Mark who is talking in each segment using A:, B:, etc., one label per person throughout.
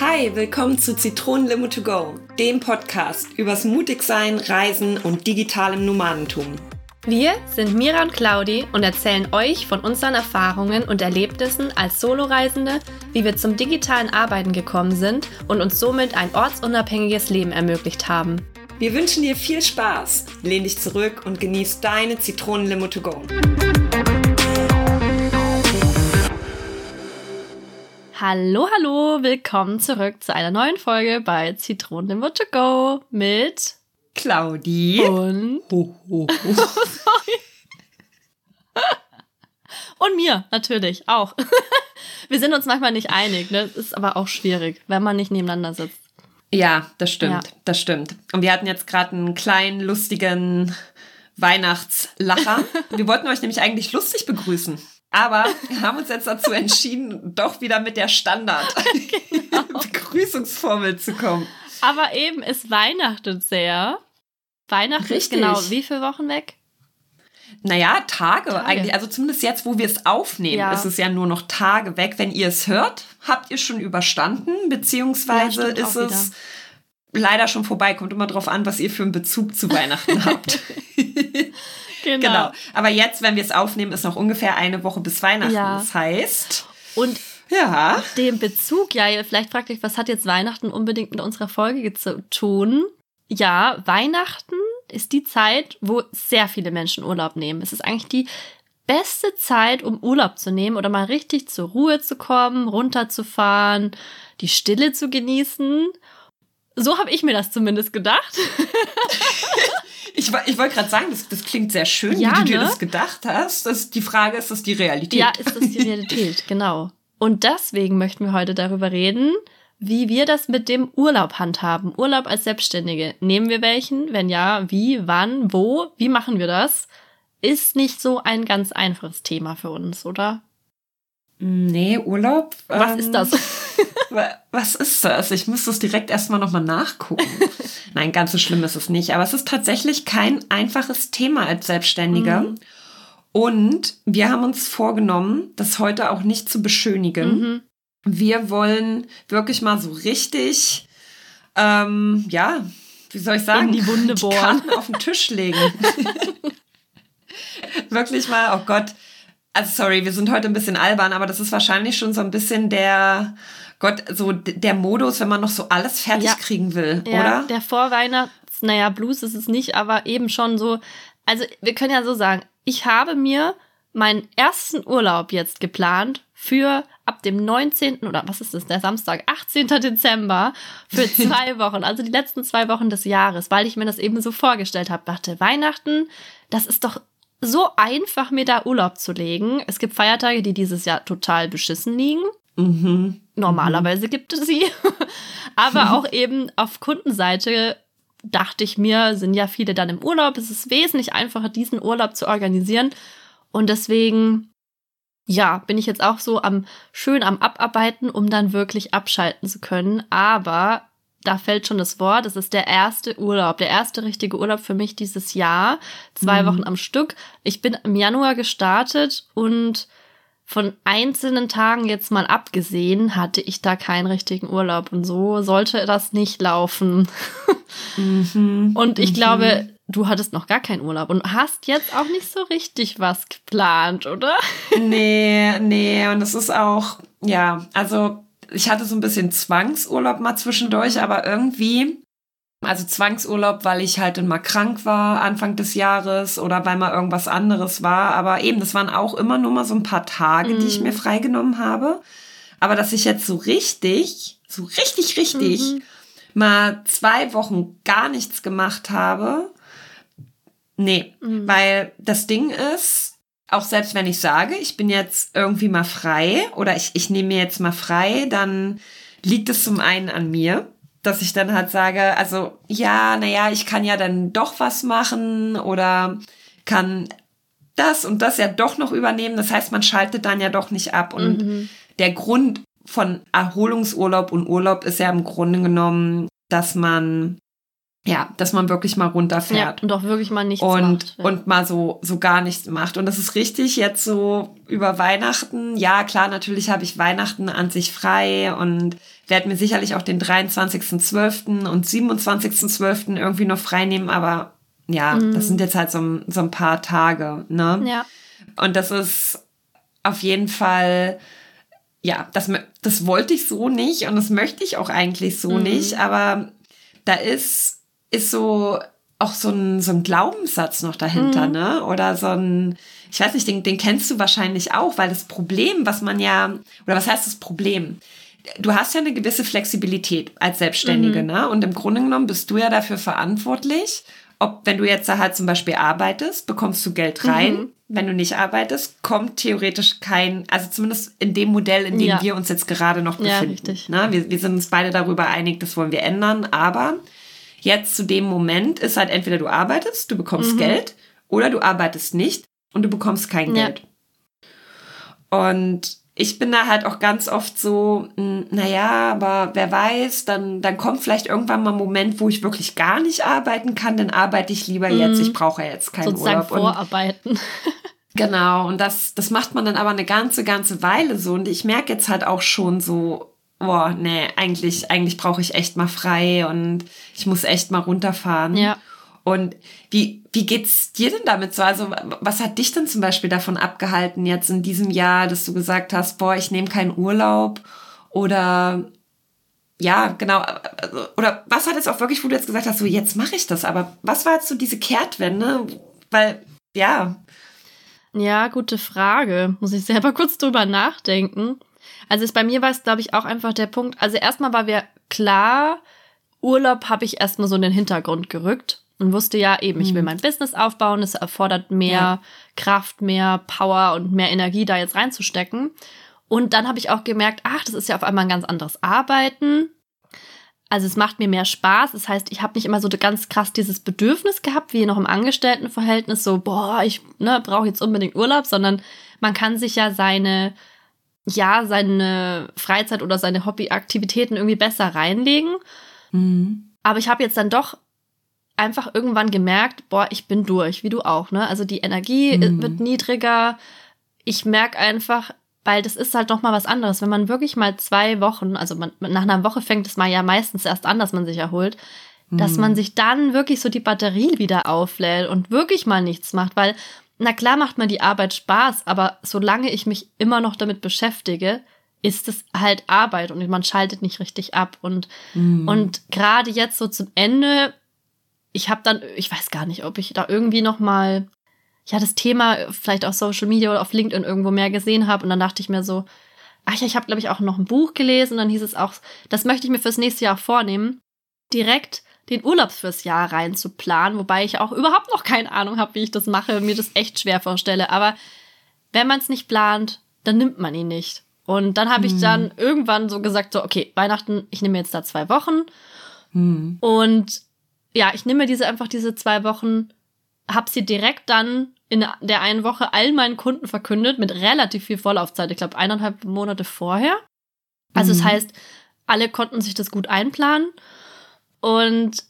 A: Hi, willkommen zu Zitronenlimo to go, dem Podcast übers Mutigsein, Reisen und digitalem Nomadentum.
B: Wir sind Mira und Claudi und erzählen euch von unseren Erfahrungen und Erlebnissen als Soloreisende, wie wir zum digitalen Arbeiten gekommen sind und uns somit ein ortsunabhängiges Leben ermöglicht haben.
A: Wir wünschen dir viel Spaß, lehn dich zurück und genieß deine Zitronenlimo to go.
B: Hallo, hallo, willkommen zurück zu einer neuen Folge bei Zitronenlimo to go mit
A: Claudi
B: und
A: ho, ho, ho.
B: Sorry. Und mir, natürlich, auch. Wir sind uns manchmal nicht einig, ne? Das ist aber auch schwierig, wenn man nicht nebeneinander sitzt.
A: Ja, das stimmt,
B: Ja.
A: das stimmt. Und wir hatten jetzt gerade einen kleinen, lustigen Weihnachtslacher. wir wollten euch nämlich eigentlich lustig begrüßen. Aber wir haben uns jetzt dazu entschieden, doch wieder mit der Standard-Begrüßungsformel zu kommen.
B: Aber eben, es weihnachtet sehr. Weihnachten ist
A: Richtig.
B: genau wie viele Wochen weg?
A: Naja, Tage,
B: Tage.
A: eigentlich. Also zumindest jetzt, wo wir es aufnehmen,
B: Ja.
A: ist es ja nur noch Tage weg. Wenn ihr es hört, habt ihr schon überstanden, beziehungsweise
B: Ja,
A: ist es leider schon vorbei. Kommt immer drauf an, was ihr für einen Bezug zu Weihnachten habt.
B: Genau.
A: Genau. Aber jetzt, wenn wir es aufnehmen, ist noch ungefähr eine Woche bis Weihnachten.
B: Ja.
A: Das heißt,
B: Und
A: ja,
B: dem Bezug, ja, vielleicht fragt euch, was hat jetzt Weihnachten unbedingt mit unserer Folge zu tun? Ja, Weihnachten ist die Zeit, wo sehr viele Menschen Urlaub nehmen. Es ist eigentlich die beste Zeit, um Urlaub zu nehmen oder mal richtig zur Ruhe zu kommen, runterzufahren, die Stille zu genießen. So habe ich mir das zumindest gedacht.
A: ich, ich wollte gerade sagen, das, das klingt sehr schön,
B: Ja,
A: wie du dir
B: ne?
A: das gedacht hast. Das, die Frage ist, ist das die Realität?
B: Ja, ist das die Realität, genau. Und deswegen möchten wir heute darüber reden, wie wir das mit dem Urlaub handhaben. Urlaub als Selbstständige. Nehmen wir welchen? Wenn ja, wie, wann, wo? Wie machen wir das? Ist nicht so ein ganz einfaches Thema für uns, oder?
A: Nee, Urlaub.
B: Was
A: ähm,
B: ist das?
A: wa- Was ist das? Ich müsste es direkt erstmal nochmal nachgucken. Nein, ganz so schlimm ist es nicht. Aber es ist tatsächlich kein einfaches Thema als Selbstständiger.
B: Mhm.
A: Und wir haben uns vorgenommen, das heute auch nicht zu beschönigen.
B: Mhm.
A: Wir wollen wirklich mal so richtig, ähm, ja, wie soll ich sagen,
B: In die Wunde bohren.
A: Karten auf den Tisch legen. wirklich mal, oh Gott. Also sorry, wir sind heute ein bisschen albern, aber das ist wahrscheinlich schon so ein bisschen der Gott, so der Modus, wenn man noch so alles fertig
B: Ja.
A: kriegen will,
B: Ja,
A: oder?
B: der Vorweihnachts, naja, Blues ist es nicht, aber eben schon so. Also, wir können ja so sagen, ich habe mir meinen ersten Urlaub jetzt geplant für ab dem 19. oder was ist das, der Samstag, 18. Dezember für zwei Wochen, also die letzten zwei Wochen des Jahres, weil ich mir das eben so vorgestellt habe. Dachte, Weihnachten, das ist doch so einfach, mir da Urlaub zu legen. Es gibt Feiertage, die dieses Jahr total beschissen liegen.
A: Mhm.
B: Normalerweise gibt es sie. Aber auch eben auf Kundenseite dachte ich mir, sind ja viele dann im Urlaub. Es ist wesentlich einfacher, diesen Urlaub zu organisieren. Und deswegen, ja, bin ich jetzt auch so am, schön am Abarbeiten, um dann wirklich abschalten zu können. Aber da fällt schon das Wort, es ist der erste Urlaub, der erste richtige Urlaub für mich dieses Jahr. Zwei
A: Mhm.
B: Wochen am Stück. Ich bin im Januar gestartet und von einzelnen Tagen jetzt mal abgesehen, hatte ich da keinen richtigen Urlaub. Und so sollte das nicht laufen.
A: Mhm.
B: Und ich
A: Mhm.
B: glaube, du hattest noch gar keinen Urlaub und hast jetzt auch nicht so richtig was geplant, oder?
A: Nee, nee, und es ist auch, ja, also ich hatte so ein bisschen Zwangsurlaub mal zwischendurch, aber irgendwie, also Zwangsurlaub, weil ich halt dann mal krank war Anfang des Jahres oder weil mal irgendwas anderes war, aber eben, das waren auch immer nur mal so ein paar Tage, die ich
B: Mhm.
A: mir freigenommen habe. Aber dass ich jetzt so richtig, so richtig, richtig
B: Mhm.
A: mal zwei Wochen gar nichts gemacht habe, nee,
B: Mhm.
A: weil das Ding ist, auch selbst wenn ich sage, ich bin jetzt irgendwie mal frei oder ich, ich nehme mir jetzt mal frei, dann liegt es zum einen an mir, dass ich dann halt sage, also ja, naja, ich kann ja dann doch was machen oder kann das und das ja doch noch übernehmen. Das heißt, man schaltet dann ja doch nicht ab. Und
B: Mhm.
A: der Grund von Erholungsurlaub und Urlaub ist ja im Grunde genommen, dass man ja, dass man wirklich mal runterfährt.
B: Ja, und auch wirklich mal nichts
A: und,
B: macht. Ja.
A: Und mal so, so gar nichts macht. Und das ist richtig jetzt so über Weihnachten. Ja, klar, natürlich habe ich Weihnachten an sich frei und werde mir sicherlich auch den 23.12. und 27.12. irgendwie noch frei nehmen, aber ja,
B: Mhm.
A: das sind jetzt halt so, so ein paar Tage, ne?
B: ja.
A: Und das ist auf jeden Fall, ja, das, das wollte ich so nicht und das möchte ich auch eigentlich so
B: Mhm.
A: nicht, aber da ist, ist so auch so ein, so ein Glaubenssatz noch dahinter,
B: Mhm.
A: ne? Oder so ein, ich weiß nicht, den, den kennst du wahrscheinlich auch, weil das Problem, was man ja, oder was heißt das Problem? Du hast ja eine gewisse Flexibilität als Selbstständige,
B: Mhm.
A: ne? Und im Grunde genommen bist du ja dafür verantwortlich, ob, wenn du jetzt da halt zum Beispiel arbeitest, bekommst du Geld rein.
B: Mhm.
A: Wenn du nicht arbeitest, kommt theoretisch kein, also zumindest in dem Modell, in dem
B: Ja.
A: wir uns jetzt gerade noch
B: Ja,
A: befinden.
B: richtig.
A: Ne? Wir, wir sind uns beide darüber einig, das wollen wir ändern, aber jetzt zu dem Moment ist halt entweder du arbeitest, du bekommst
B: Mhm.
A: Geld, oder du arbeitest nicht und du bekommst kein
B: Ja.
A: Geld. Und ich bin da halt auch ganz oft so, naja, aber wer weiß, dann, dann kommt vielleicht irgendwann mal ein Moment, wo ich wirklich gar nicht arbeiten kann, dann arbeite ich lieber jetzt. Ich brauche ja jetzt keinen
B: Sozusagen
A: Urlaub. Und
B: vorarbeiten.
A: Genau, und das, das macht man dann aber eine ganze, ganze Weile so. Und ich merke jetzt halt auch schon so, boah, nee, eigentlich, eigentlich brauche ich echt mal frei und ich muss echt mal runterfahren.
B: Ja.
A: Und wie, wie geht's dir denn damit so? Also, was hat dich denn zum Beispiel davon abgehalten jetzt in diesem Jahr, dass du gesagt hast, boah, ich nehme keinen Urlaub? Oder ja, genau. also, Oder was hat jetzt auch wirklich, wo du jetzt gesagt hast, so jetzt mache ich das, aber was war jetzt so diese Kehrtwende? Weil, ja,
B: Ja, gute Frage. Muss ich selber kurz drüber nachdenken. Also es, bei mir war es, glaube ich, auch einfach der Punkt. Also erstmal war mir klar, Urlaub habe ich erstmal so in den Hintergrund gerückt und wusste ja eben, ich will mein Business aufbauen. Es erfordert mehr
A: Ja.
B: Kraft, mehr Power und mehr Energie da jetzt reinzustecken. Und dann habe ich auch gemerkt, ach, das ist ja auf einmal ein ganz anderes Arbeiten. Also es macht mir mehr Spaß. Das heißt, ich habe nicht immer so ganz krass dieses Bedürfnis gehabt, wie noch im Angestelltenverhältnis, so, boah, ich ne, brauche jetzt unbedingt Urlaub, sondern man kann sich ja seine, ja, seine Freizeit oder seine Hobbyaktivitäten irgendwie besser reinlegen.
A: Mhm.
B: Aber ich habe jetzt dann doch einfach irgendwann gemerkt, boah, ich bin durch, wie du auch, ne? Also die Energie
A: Mhm.
B: wird niedriger. Ich merke einfach, weil das ist halt noch mal was anderes, wenn man wirklich mal zwei Wochen, also man, nach einer Woche fängt es mal ja meistens erst an, dass man sich erholt, dass
A: Mhm.
B: man sich dann wirklich so die Batterie wieder auflädt und wirklich mal nichts macht, weil na klar macht mir die Arbeit Spaß, aber solange ich mich immer noch damit beschäftige, ist es halt Arbeit und man schaltet nicht richtig ab. Und
A: Mhm.
B: und gerade jetzt so zum Ende, ich habe dann, ich weiß gar nicht, ob ich da irgendwie noch mal ja das Thema vielleicht auf Social Media oder auf LinkedIn irgendwo mehr gesehen habe und dann dachte ich mir so, ach ja, ich habe glaube ich auch noch ein Buch gelesen. Und dann hieß es auch, das möchte ich mir fürs nächste Jahr vornehmen, direkt den Urlaub fürs Jahr reinzuplanen, wobei ich auch überhaupt noch keine Ahnung habe, wie ich das mache, mir das echt schwer vorstelle, aber wenn man es nicht plant, dann nimmt man ihn nicht. Und dann habe ich dann irgendwann so gesagt, so, okay, Weihnachten, ich nehme jetzt da zwei Wochen.
A: Mhm.
B: Und ja, ich nehme diese einfach diese zwei Wochen, habe sie direkt dann in der einen Woche allen meinen Kunden verkündet mit relativ viel Vorlaufzeit. Ich glaube, eineinhalb Monate vorher. Also
A: Mhm.
B: das heißt, alle konnten sich das gut einplanen. Und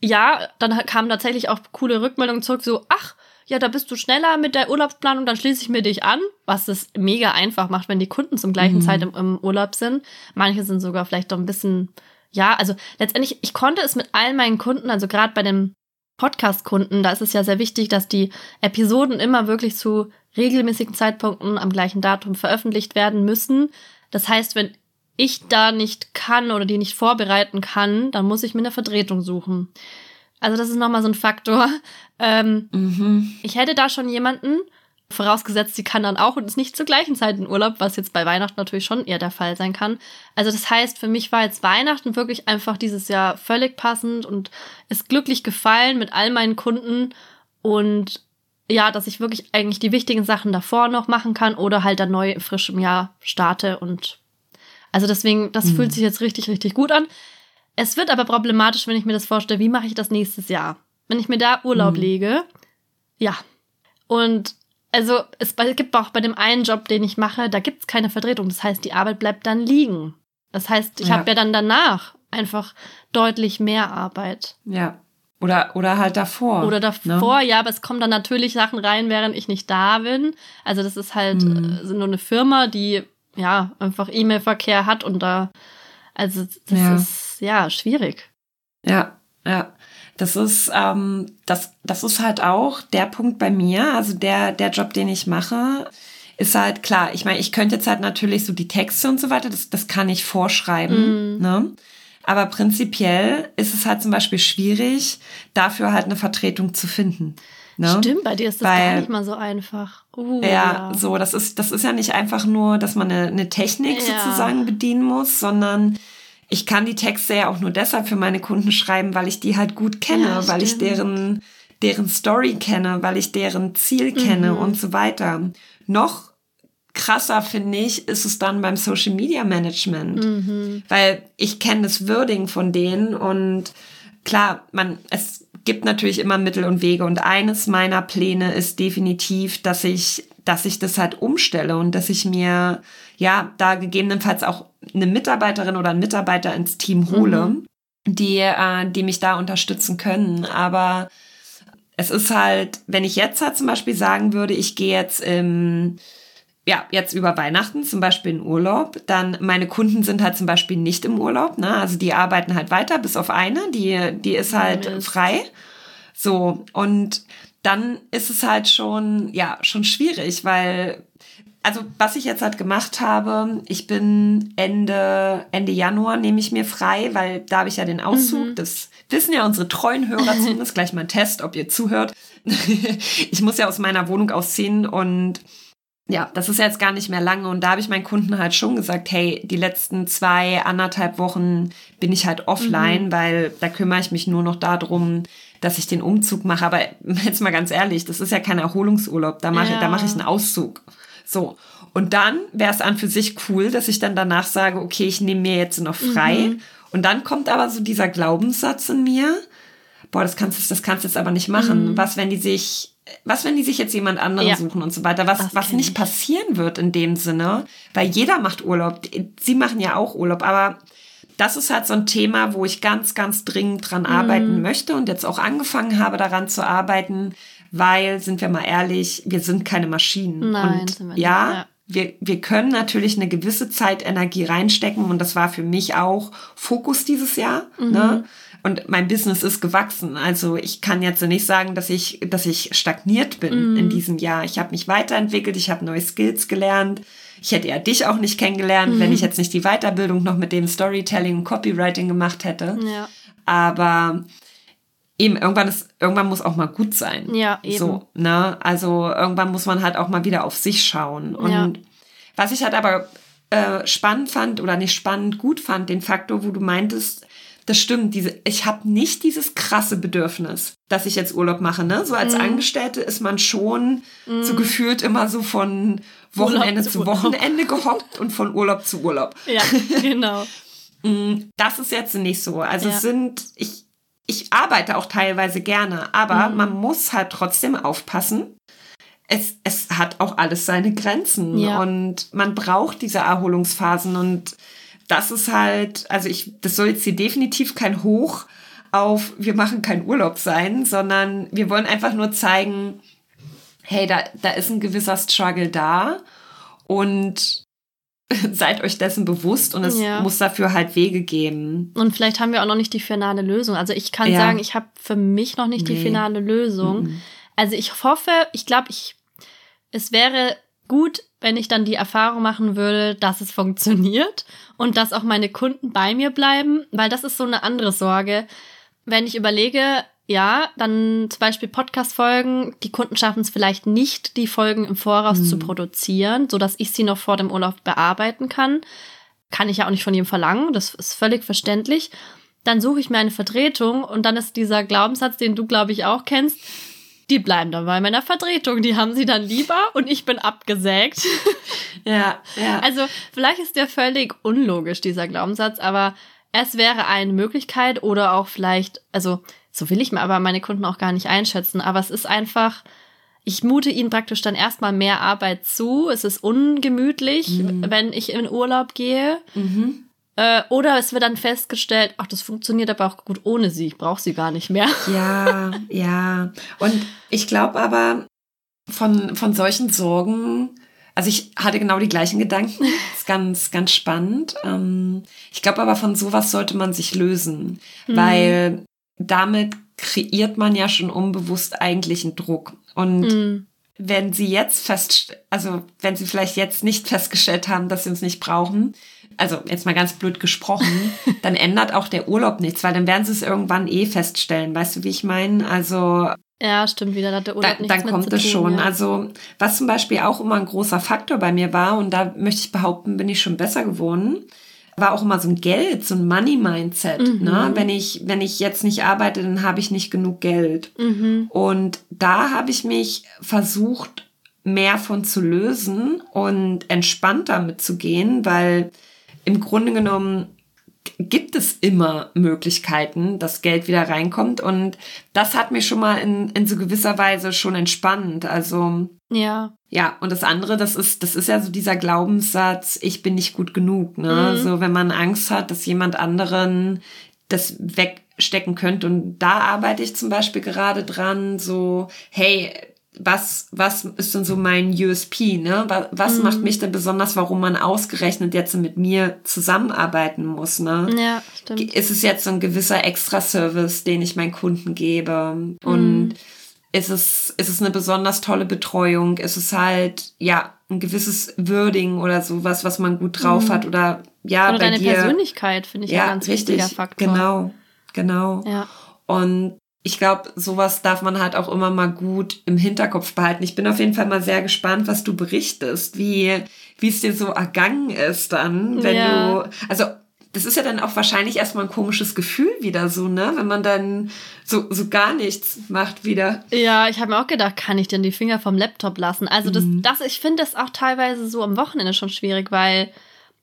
B: ja, dann kam tatsächlich auch coole Rückmeldungen zurück, so, ach, ja, da bist du schneller mit der Urlaubsplanung, dann schließe ich mir dich an, was es mega einfach macht, wenn die Kunden zum gleichen
A: Mhm.
B: Zeit im, im Urlaub sind. Manche sind sogar vielleicht doch ein bisschen, ja, also letztendlich, ich konnte es mit all meinen Kunden, also gerade bei den Podcast-Kunden, da ist es ja sehr wichtig, dass die Episoden immer wirklich zu regelmäßigen Zeitpunkten am gleichen Datum veröffentlicht werden müssen. Das heißt, wenn ich da nicht kann oder die nicht vorbereiten kann, dann muss ich mir eine Vertretung suchen. Also das ist nochmal so ein Faktor. Ähm,
A: Mhm.
B: ich hätte da schon jemanden, vorausgesetzt, sie kann dann auch und ist nicht zur gleichen Zeit in Urlaub, was jetzt bei Weihnachten natürlich schon eher der Fall sein kann. Also das heißt, für mich war jetzt Weihnachten wirklich einfach dieses Jahr völlig passend und ist glücklich gefallen mit all meinen Kunden und ja, dass ich wirklich eigentlich die wichtigen Sachen davor noch machen kann oder halt dann neu frisch im Jahr starte und also deswegen, das
A: Mhm.
B: fühlt sich jetzt richtig, richtig gut an. Es wird aber problematisch, wenn ich mir das vorstelle, wie mache ich das nächstes Jahr? Wenn ich mir da Urlaub
A: Mhm.
B: lege, ja. Und also es gibt auch bei dem einen Job, den ich mache, da gibt es keine Vertretung. Das heißt, die Arbeit bleibt dann liegen. Das heißt, ich
A: Ja.
B: habe ja dann danach einfach deutlich mehr Arbeit.
A: Ja. Oder, oder halt davor.
B: Oder davor, ne? ja, aber es kommen dann natürlich Sachen rein, während ich nicht da bin. Also das ist halt mhm. nur eine Firma, die ja einfach E-Mail-Verkehr hat und da, also das ja. ist ja schwierig.
A: Ja, ja. Das ist, ähm, das, das ist halt auch der Punkt bei mir, also der, der Job, den ich mache, ist halt klar. Ich meine, ich könnte jetzt halt natürlich so die Texte und so weiter, das, das kann ich vorschreiben, mm. ne? Aber prinzipiell ist es halt zum Beispiel schwierig, dafür halt eine Vertretung zu finden.
B: Ne? Stimmt, bei dir ist das Weil, gar nicht mal so einfach.
A: Uh, ja, ja, so, das ist, das ist ja nicht einfach nur, dass man eine, eine Technik ja. sozusagen bedienen muss, sondern ich kann die Texte ja auch nur deshalb für meine Kunden schreiben, weil ich die halt gut kenne, ja, weil ich deren, deren Story kenne, weil ich deren Ziel kenne mhm. und so weiter. Noch krasser finde ich, ist es dann beim Social Media Management, mhm. weil ich kenne das Wording von denen und klar, man, es gibt natürlich immer Mittel und Wege und eines meiner Pläne ist definitiv, dass ich, dass ich das halt umstelle und dass ich mir, ja, da gegebenenfalls auch eine Mitarbeiterin oder einen Mitarbeiter ins Team hole, mhm. die, äh, die mich da unterstützen können. Aber es ist halt, wenn ich jetzt halt zum Beispiel sagen würde, ich gehe jetzt im, ja, jetzt über Weihnachten zum Beispiel in Urlaub, dann meine Kunden sind halt zum Beispiel nicht im Urlaub, ne? Also die arbeiten halt weiter, bis auf eine, die, die ist halt mhm. frei. So, und dann ist es halt schon, ja, schon schwierig, weil also was ich jetzt halt gemacht habe, ich bin Ende, Ende Januar nehme ich mir frei, weil da habe ich ja den Auszug. Mhm. Das wissen ja unsere treuen Hörer zumindest. Gleich mal ein Test, ob ihr zuhört. ich muss ja aus meiner Wohnung ausziehen und ja, das ist jetzt gar nicht mehr lange und da habe ich meinen Kunden halt schon gesagt, hey, die letzten zwei, anderthalb Wochen bin ich halt offline, mhm. weil da kümmere ich mich nur noch darum, dass ich den Umzug mache. Aber jetzt mal ganz ehrlich, das ist ja kein Erholungsurlaub, da mache ja. da mache ich einen Auszug. So. Und dann wäre es an für sich cool, dass ich dann danach sage, okay, ich nehme mir jetzt noch frei. Mhm. Und dann kommt aber so dieser Glaubenssatz in mir, boah, das kannst du, das kannst du jetzt aber nicht machen. Mhm. Was, wenn die sich, was, wenn die sich jetzt jemand anderen ja. suchen und so weiter? Was, was nicht ich. passieren wird in dem Sinne, weil jeder macht Urlaub. Sie machen ja auch Urlaub, aber das ist halt so ein Thema, wo ich ganz, ganz dringend dran mhm. arbeiten möchte und jetzt auch angefangen habe, daran zu arbeiten, weil, sind wir mal ehrlich, wir sind keine Maschinen. Nein, und sind wir ja, ja. Wir, wir können natürlich eine gewisse Zeit Energie reinstecken und das war für mich auch Fokus dieses Jahr. Mhm. Ne? Und mein Business ist gewachsen. Also ich kann jetzt nicht sagen, dass ich, dass ich stagniert bin mhm. in diesem Jahr. Ich habe mich weiterentwickelt, ich habe neue Skills gelernt. Ich hätte ja dich auch nicht kennengelernt, mhm. wenn ich jetzt nicht die Weiterbildung noch mit dem Storytelling und Copywriting gemacht hätte. Ja. Aber eben irgendwann ist, irgendwann muss auch mal gut sein. Ja, eben. So, ne? Also irgendwann muss man halt auch mal wieder auf sich schauen. Und ja. was ich halt aber äh, spannend fand oder nicht spannend gut fand, den Faktor, wo du meintest, das stimmt, diese, ich habe nicht dieses krasse Bedürfnis, dass ich jetzt Urlaub mache. Ne? So als mm. Angestellte ist man schon mm. so gefühlt immer so von Wochenende zu, zu Wochenende gehockt und von Urlaub zu Urlaub.
B: Ja, genau.
A: Mm, das ist jetzt nicht so. Also ja. es sind, ich, ich arbeite auch teilweise gerne, aber mhm. man muss halt trotzdem aufpassen. Es, es hat auch alles seine Grenzen ja. und man braucht diese Erholungsphasen und das ist halt, also ich, das soll jetzt hier definitiv kein Hoch auf, wir machen keinen Urlaub sein, sondern wir wollen einfach nur zeigen, hey, da, da ist ein gewisser Struggle da und seid euch dessen bewusst und es ja. muss dafür halt Wege geben.
B: Und vielleicht haben wir auch noch nicht die finale Lösung. Also ich kann ja. sagen, ich habe für mich noch nicht nee. die finale Lösung. Mhm. Also ich hoffe, ich glaube, ich es wäre gut, wenn ich dann die Erfahrung machen würde, dass es funktioniert und dass auch meine Kunden bei mir bleiben, weil das ist so eine andere Sorge. Wenn ich überlege, ja, dann zum Beispiel Podcast-Folgen. Die Kunden schaffen es vielleicht nicht, die Folgen im Voraus mhm. zu produzieren, so dass ich sie noch vor dem Urlaub bearbeiten kann. Kann ich ja auch nicht von ihm verlangen. Das ist völlig verständlich. Dann suche ich mir eine Vertretung und dann ist dieser Glaubenssatz, den du, glaube ich, auch kennst. Die bleiben dann bei meiner Vertretung. Die haben sie dann lieber und ich bin abgesägt.
A: Ja, ja.
B: Also, vielleicht ist der völlig unlogisch, dieser Glaubenssatz, aber es wäre eine Möglichkeit oder auch vielleicht, also so will ich mir aber meine Kunden auch gar nicht einschätzen. Aber es ist einfach, ich mute ihnen praktisch dann erstmal mehr Arbeit zu. Es ist ungemütlich, mhm. wenn ich in Urlaub gehe. Mhm. Äh, oder es wird dann festgestellt, ach, das funktioniert aber auch gut ohne sie, ich brauche sie gar nicht mehr.
A: Ja, ja. Und ich glaube aber, von, von solchen Sorgen, also ich hatte genau die gleichen Gedanken. Das ist ganz, ganz spannend. Ähm, ich glaube aber, von sowas sollte man sich lösen, mhm. weil damit kreiert man ja schon unbewusst eigentlich einen Druck. Und mhm. wenn sie jetzt fest, also wenn sie vielleicht jetzt nicht festgestellt haben, dass sie uns nicht brauchen, also jetzt mal ganz blöd gesprochen, dann ändert auch der Urlaub nichts, weil dann werden sie es irgendwann eh feststellen. Weißt du, wie ich meine? Also
B: ja, stimmt wieder, hat der Urlaub
A: da, Dann kommt es schon.
B: Ja.
A: Also, was zum Beispiel auch immer ein großer Faktor bei mir war, und da möchte ich behaupten, bin ich schon besser geworden, war auch immer so ein Geld, so ein Money-Mindset. Mhm. Ne? Wenn ich, wenn ich jetzt nicht arbeite, dann habe ich nicht genug Geld. Mhm. Und da habe ich mich versucht, mehr von zu lösen und entspannt damit zu gehen, weil im Grunde genommen gibt es immer Möglichkeiten, dass Geld wieder reinkommt. Und das hat mich schon mal in, in so gewisser Weise schon entspannt. Also.
B: Ja.
A: Ja, und das andere, das ist, das ist ja so dieser Glaubenssatz, ich bin nicht gut genug, ne? Mhm. So, wenn man Angst hat, dass jemand anderen das wegstecken könnte. Und da arbeite ich zum Beispiel gerade dran, so, hey, was, was ist denn so mein USP, ne? Was, was mhm. macht mich denn besonders, warum man ausgerechnet jetzt mit mir zusammenarbeiten muss, ne?
B: Ja, stimmt.
A: Ist es jetzt so ein gewisser Extra-Service, den ich meinen Kunden gebe? Und mhm. ist es, ist es eine besonders tolle Betreuung? Ist es halt, ja, ein gewisses Würding oder sowas, was man gut drauf mhm. hat oder, ja,
B: oder
A: bei
B: deine
A: dir,
B: Persönlichkeit, finde ich ja, ein ganz richtig, wichtiger Faktor.
A: Genau, genau.
B: Ja.
A: Und ich glaube, sowas darf man halt auch immer mal gut im Hinterkopf behalten. Ich bin auf jeden Fall mal sehr gespannt, was du berichtest, wie, wie es dir so ergangen ist dann, wenn ja. du, also, das ist ja dann auch wahrscheinlich erstmal ein komisches Gefühl wieder so, ne? Wenn man dann so, so gar nichts macht wieder.
B: Ja, ich habe mir auch gedacht, kann ich denn die Finger vom Laptop lassen? Also das, mhm. das ich finde das auch teilweise so am Wochenende schon schwierig, weil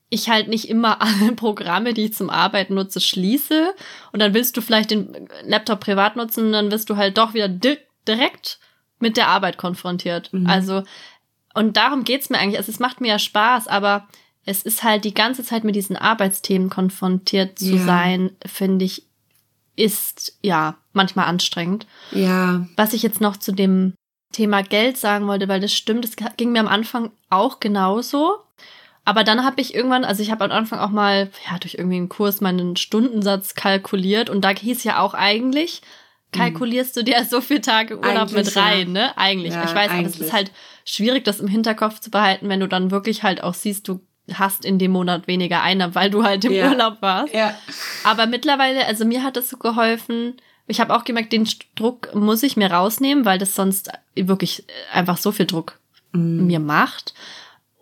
B: ich halt nicht immer alle Programme, die ich zum Arbeiten nutze, schließe. Und dann willst du vielleicht den Laptop privat nutzen und dann wirst du halt doch wieder di direkt mit der Arbeit konfrontiert. Mhm. Also, und darum geht's mir eigentlich. Also, es macht mir ja Spaß, aber es ist halt die ganze Zeit mit diesen Arbeitsthemen konfrontiert zu ja. sein, finde ich, ist ja manchmal anstrengend.
A: Ja.
B: Was ich jetzt noch zu dem Thema Geld sagen wollte, weil das stimmt, das ging mir am Anfang auch genauso. Aber dann habe ich irgendwann, also ich habe am Anfang auch mal, ja, durch irgendwie einen Kurs meinen Stundensatz kalkuliert und da hieß ja auch eigentlich, kalkulierst du dir so viele Tage Urlaub eigentlich, mit rein, ja. ne? Eigentlich. Ja, ich weiß, aber es ist halt schwierig, das im Hinterkopf zu behalten, wenn du dann wirklich halt auch siehst, du hast in dem Monat weniger Einnahmen, weil du halt im ja. Urlaub warst.
A: Ja.
B: Aber mittlerweile, also mir hat das so geholfen. Ich habe auch gemerkt, den Druck muss ich mir rausnehmen, weil das sonst wirklich einfach so viel Druck mm. mir macht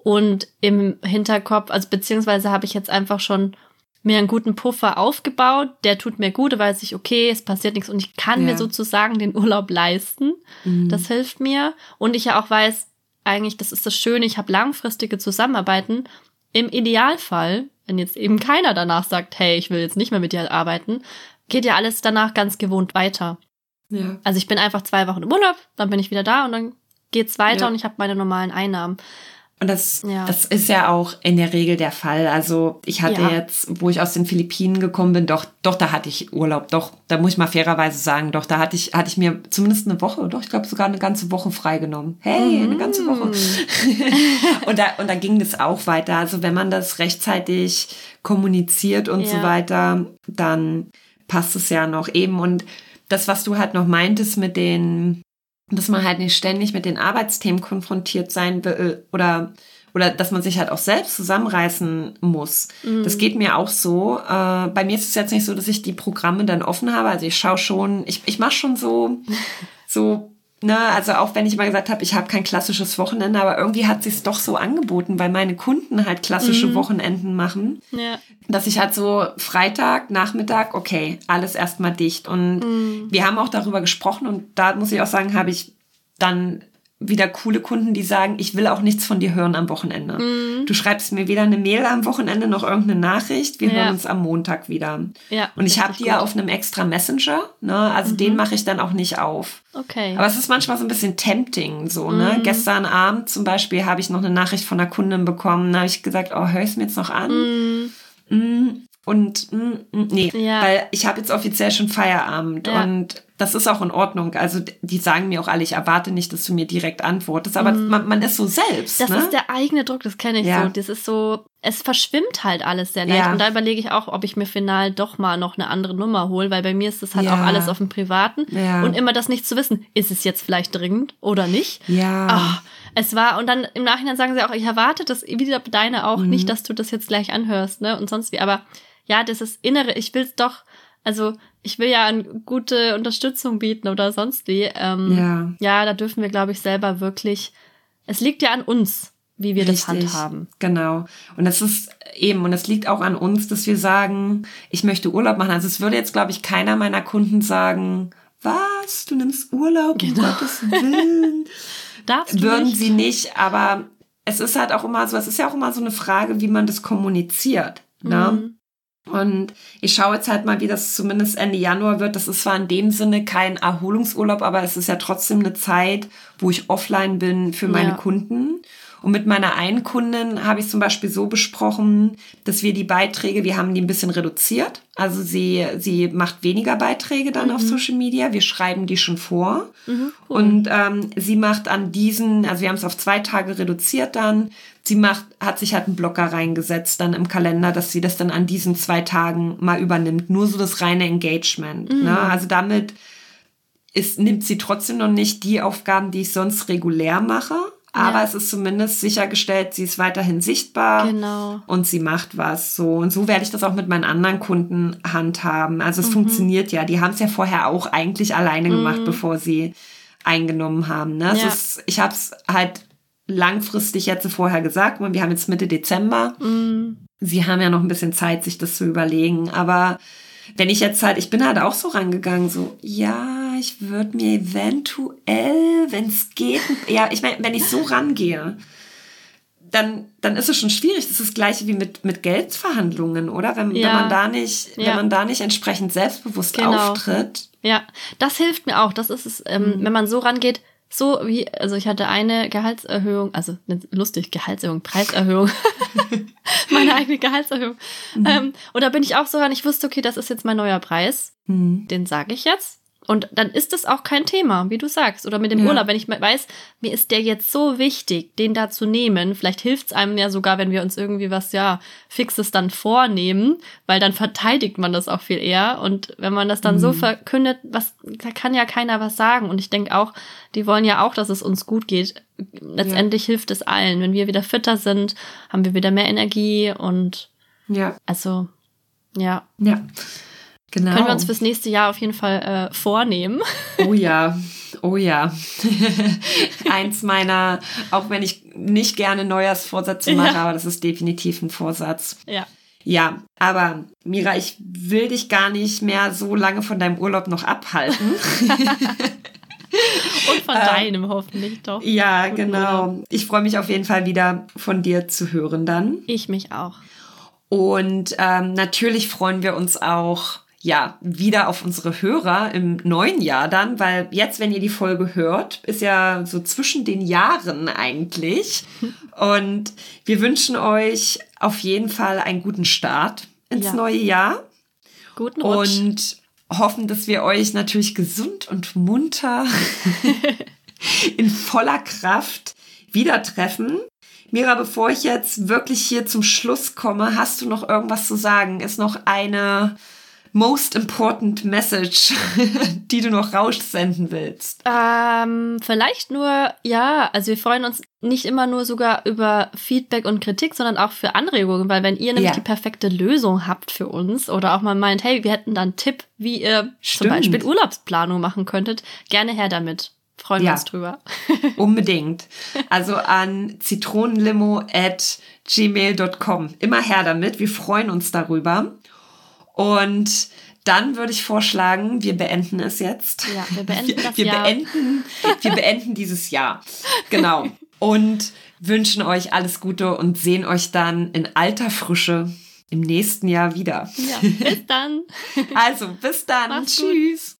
B: und im Hinterkopf, also beziehungsweise habe ich jetzt einfach schon mir einen guten Puffer aufgebaut, der tut mir gut, da weiß ich, okay, es passiert nichts und ich kann ja. mir sozusagen den Urlaub leisten. Mhm. Das hilft mir. Und ich ja auch weiß, eigentlich, das ist das Schöne, ich habe langfristige Zusammenarbeiten. Im Idealfall, wenn jetzt eben keiner danach sagt, hey, ich will jetzt nicht mehr mit dir arbeiten, geht ja alles danach ganz gewohnt weiter.
A: Ja.
B: Also ich bin einfach zwei Wochen im Urlaub, dann bin ich wieder da und dann geht's weiter ja. und ich habe meine normalen Einnahmen.
A: Und das, ja. das ist ja auch in der Regel der Fall. Also ich hatte ja. jetzt, wo ich aus den Philippinen gekommen bin, doch, doch, da hatte ich Urlaub. Doch, da muss ich mal fairerweise sagen, doch, da hatte ich, hatte ich mir zumindest eine Woche, doch, ich glaube sogar eine ganze Woche freigenommen. Hey, mhm. eine ganze Woche. und da, und da ging das auch weiter. Also wenn man das rechtzeitig kommuniziert und ja. so weiter, dann passt es ja noch eben. Und das, was du halt noch meintest mit den, dass man halt nicht ständig mit den Arbeitsthemen konfrontiert sein will oder oder dass man sich halt auch selbst zusammenreißen muss. Mhm. Das geht mir auch so. Äh, bei mir ist es jetzt nicht so, dass ich die Programme dann offen habe. Also ich schaue schon, ich, ich mache schon so, so Ne, also auch wenn ich mal gesagt habe, ich habe kein klassisches Wochenende, aber irgendwie hat sich doch so angeboten, weil meine Kunden halt klassische mhm. Wochenenden machen,
B: ja.
A: dass ich halt so Freitag, Nachmittag, okay, alles erstmal dicht. Und mhm. wir haben auch darüber gesprochen und da muss ich auch sagen, habe ich dann wieder coole Kunden, die sagen, ich will auch nichts von dir hören am Wochenende. Mhm. Du schreibst mir weder eine Mail am Wochenende noch irgendeine Nachricht. Wir ja. hören uns am Montag wieder.
B: Ja,
A: und ich habe die ja auf einem extra Messenger. Ne? Also mhm. den mache ich dann auch nicht auf.
B: Okay.
A: Aber es ist manchmal so ein bisschen tempting. So, ne? Mhm. Gestern Abend zum Beispiel habe ich noch eine Nachricht von einer Kundin bekommen. Da habe ich gesagt, oh, hör ich es mir jetzt noch an?
B: Mhm.
A: mm, und mm, mm, nee,
B: Ja.
A: weil ich habe jetzt offiziell schon Feierabend und das ist auch in Ordnung. Also die sagen mir auch alle, ich erwarte nicht, dass du mir direkt antwortest, aber man, man ist so selbst.
B: Das
A: ne?
B: ist der eigene Druck, das kenne ich
A: Ja.
B: so. Das ist so, es verschwimmt halt alles sehr leicht.
A: Ja.
B: Und da überlege ich auch, ob ich mir final doch mal noch eine andere Nummer hole, weil bei mir ist das halt
A: Ja.
B: auch alles auf dem Privaten.
A: Ja.
B: Und immer das nicht zu wissen, ist es jetzt vielleicht dringend oder nicht?
A: ja.
B: Ah, es war, und dann im Nachhinein sagen sie auch, ich erwarte das wieder deine auch,
A: Mhm.
B: nicht, dass du das jetzt gleich anhörst, ne? Und sonst wie. Aber ja, das ist Innere, ich will es doch, also ich will ja eine gute Unterstützung bieten oder sonst wie. Ähm,
A: Ja.
B: ja, da dürfen wir, glaube ich, selber wirklich. Es liegt ja an uns, wie wir das
A: Richtig.
B: handhaben.
A: Genau. Und das ist eben, und es liegt auch an uns, dass wir sagen, ich möchte Urlaub machen. Also es würde jetzt, glaube ich, keiner meiner Kunden sagen, was, du nimmst Urlaub, um
B: Genau.
A: Gottes Willen.
B: Darfst du
A: Würden
B: nicht?
A: sie nicht, aber es ist halt auch immer so, es ist ja auch immer so eine Frage, wie man das kommuniziert. Ne?
B: Mhm.
A: Und ich schaue jetzt halt mal, wie das zumindest Ende Januar wird. Das ist zwar in dem Sinne kein Erholungsurlaub, aber es ist ja trotzdem eine Zeit, wo ich offline bin für meine
B: Ja.
A: Kunden. Und mit meiner einen Kundin habe ich zum Beispiel so besprochen, dass wir die Beiträge, wir haben die ein bisschen reduziert. Also sie, sie macht weniger Beiträge dann auf Social Media. Wir schreiben die schon vor.
B: Mhm, cool.
A: Und ähm, sie macht an diesen, also wir haben es auf zwei Tage reduziert dann. Sie macht, hat sich halt einen Blocker reingesetzt dann im Kalender, dass sie das dann an diesen zwei Tagen mal übernimmt. Nur so das reine Engagement. Ne? Also damit ist, nimmt sie trotzdem noch nicht die Aufgaben, die ich sonst regulär mache. Aber
B: Ja.
A: es ist zumindest sichergestellt, sie ist weiterhin sichtbar
B: Genau.
A: und sie macht was so. Und so werde ich das auch mit meinen anderen Kunden handhaben. Also
B: Mhm.
A: es funktioniert ja. Die haben es ja vorher auch eigentlich alleine gemacht, bevor sie eingenommen haben. Ne? Es
B: Ja.
A: ist, ich habe es halt langfristig jetzt vorher gesagt. Wir haben jetzt Mitte Dezember.
B: Mhm.
A: Sie haben ja noch ein bisschen Zeit, sich das zu überlegen. Aber wenn ich jetzt halt, ich bin halt auch so rangegangen, so, ja, ich würde mir eventuell, wenn es geht, ja, ich meine, wenn ich so rangehe, dann, dann ist es schon schwierig. Das ist das gleiche wie mit, mit Geldverhandlungen, oder? Wenn,
B: Ja.
A: wenn man da nicht,
B: Ja.
A: wenn man da nicht entsprechend selbstbewusst
B: Genau.
A: auftritt.
B: Ja, das hilft mir auch. Das ist es, ähm,
A: Mhm.
B: wenn man so rangeht, so wie, also ich hatte eine Gehaltserhöhung, also lustig, Gehaltserhöhung, Preiserhöhung, meine eigene Gehaltserhöhung.
A: Mhm.
B: Ähm, und da bin ich auch so ran, ich wusste, okay, das ist jetzt mein neuer Preis,
A: Hm.
B: den sage ich jetzt. Und dann ist es auch kein Thema, wie du sagst. Oder mit dem
A: Ja.
B: Urlaub, wenn ich weiß, mir ist der jetzt so wichtig, den da zu nehmen. Vielleicht hilft es einem ja sogar, wenn wir uns irgendwie was, ja, Fixes dann vornehmen, weil dann verteidigt man das auch viel eher. Und wenn man das dann
A: Mhm.
B: so verkündet, was, da kann ja keiner was sagen. Und ich denke auch, die wollen ja auch, dass es uns gut geht. Letztendlich hilft es allen. Wenn wir wieder fitter sind, haben wir wieder mehr Energie und
A: Ja,
B: also, ja.
A: ja. Genau.
B: Können wir uns fürs nächste Jahr auf jeden Fall äh, vornehmen.
A: Oh ja, oh ja. Eins meiner, auch wenn ich nicht gerne Neujahrsvorsätze mache,
B: Ja.
A: aber das ist definitiv ein Vorsatz.
B: Ja.
A: Ja, aber Mira, ich will dich gar nicht mehr so lange von deinem Urlaub noch abhalten.
B: Und von deinem hoffentlich doch.
A: ja,
B: Guten
A: genau. Ich freue mich auf jeden Fall wieder von dir zu hören dann.
B: Ich mich auch.
A: Und ähm, natürlich freuen wir uns auch ja wieder auf unsere Hörer im neuen Jahr dann, weil jetzt, wenn ihr die Folge hört, ist ja so zwischen den Jahren eigentlich. Und wir wünschen euch auf jeden Fall einen guten Start ins
B: Ja.
A: neue Jahr
B: Guten Rutsch.
A: und hoffen, dass wir euch natürlich gesund und munter in voller Kraft wieder treffen. Mira, bevor ich jetzt wirklich hier zum Schluss komme, hast du noch irgendwas zu sagen? Ist noch eine most important message, die du noch raussenden willst?
B: Ähm, vielleicht nur, ja, also wir freuen uns nicht immer nur sogar über Feedback und Kritik, sondern auch für Anregungen, weil wenn ihr nämlich
A: Ja.
B: die perfekte Lösung habt für uns oder auch mal meint, hey, wir hätten da einen Tipp, wie ihr
A: Stimmt.
B: zum Beispiel Urlaubsplanung machen könntet, gerne her damit. Freuen wir
A: Ja.
B: uns drüber.
A: Unbedingt. Also an zitronenlimo at gmail.com. Immer her damit. Wir freuen uns darüber. Und dann würde ich vorschlagen, wir beenden es jetzt.
B: Ja, wir beenden das
A: wir
B: Jahr.
A: Beenden, wir beenden dieses Jahr. Genau. Und wünschen euch alles Gute und sehen euch dann in alter Frische im nächsten Jahr wieder.
B: Ja, bis dann.
A: Also, bis dann.
B: Macht's gut.
A: Tschüss.